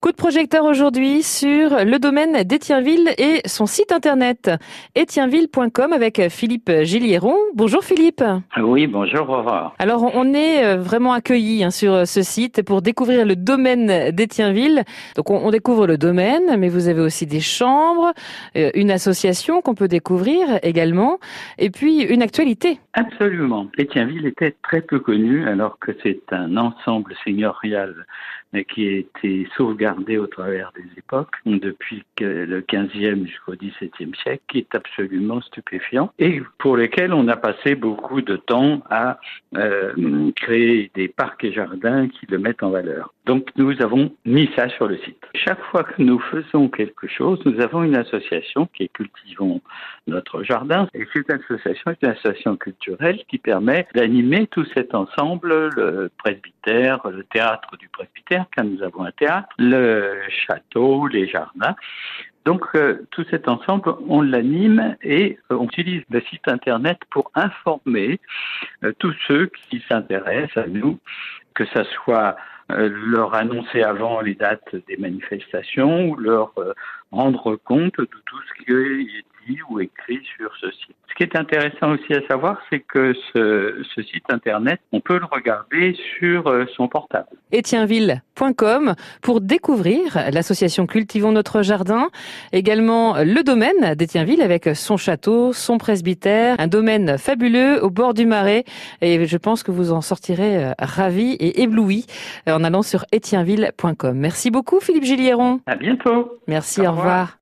Coup de projecteur aujourd'hui sur le domaine d'Étienville et son site internet étienville.com avec Philippe Gillieron. Bonjour Philippe. Oui, bonjour Aurore. Alors on est euh, vraiment accueillis hein, sur ce site pour découvrir le domaine d'Étienville. Donc on, découvre le domaine, mais vous avez aussi des chambres, euh, une association qu'on peut découvrir également, et puis une actualité. Absolument. Étienville était très peu connu alors que c'est un ensemble seigneurial qui a été sauvegardé au travers des époques, depuis le 15e jusqu'au 17e siècle, qui est absolument stupéfiant et pour lesquels on a passé beaucoup de temps à euh, créer des parcs et jardins qui le mettent en valeur. Donc nous avons mis ça sur le site. Chaque fois que nous faisons quelque chose, nous avons une association qui est Cultivons notre jardin. Et cette association est une association culturelle qui permet d'animer tout cet ensemble, le presbytère, le théâtre du presbytère, car nous avons un théâtre, château, les jardins. Donc euh, tout cet ensemble, on l'anime et euh, on utilise le site internet pour informer euh, tous ceux qui s'intéressent à nous, que ce soit leur annoncer avant les dates des manifestations ou leur rendre compte de tout ce qui est dit ou écrit sur ce site. Ce qui est intéressant aussi à savoir, c'est que ce, ce, site internet, on peut le regarder sur euh, son portable. Etienville.com pour découvrir l'association Cultivons notre jardin, également le domaine d'Etienville avec son château, son presbytère, un domaine fabuleux au bord du marais et je pense que vous en sortirez euh, ravi et ébloui euh, en allant sur etienville.com. Merci beaucoup Philippe Gillieron. À bientôt. Merci, au, revoir.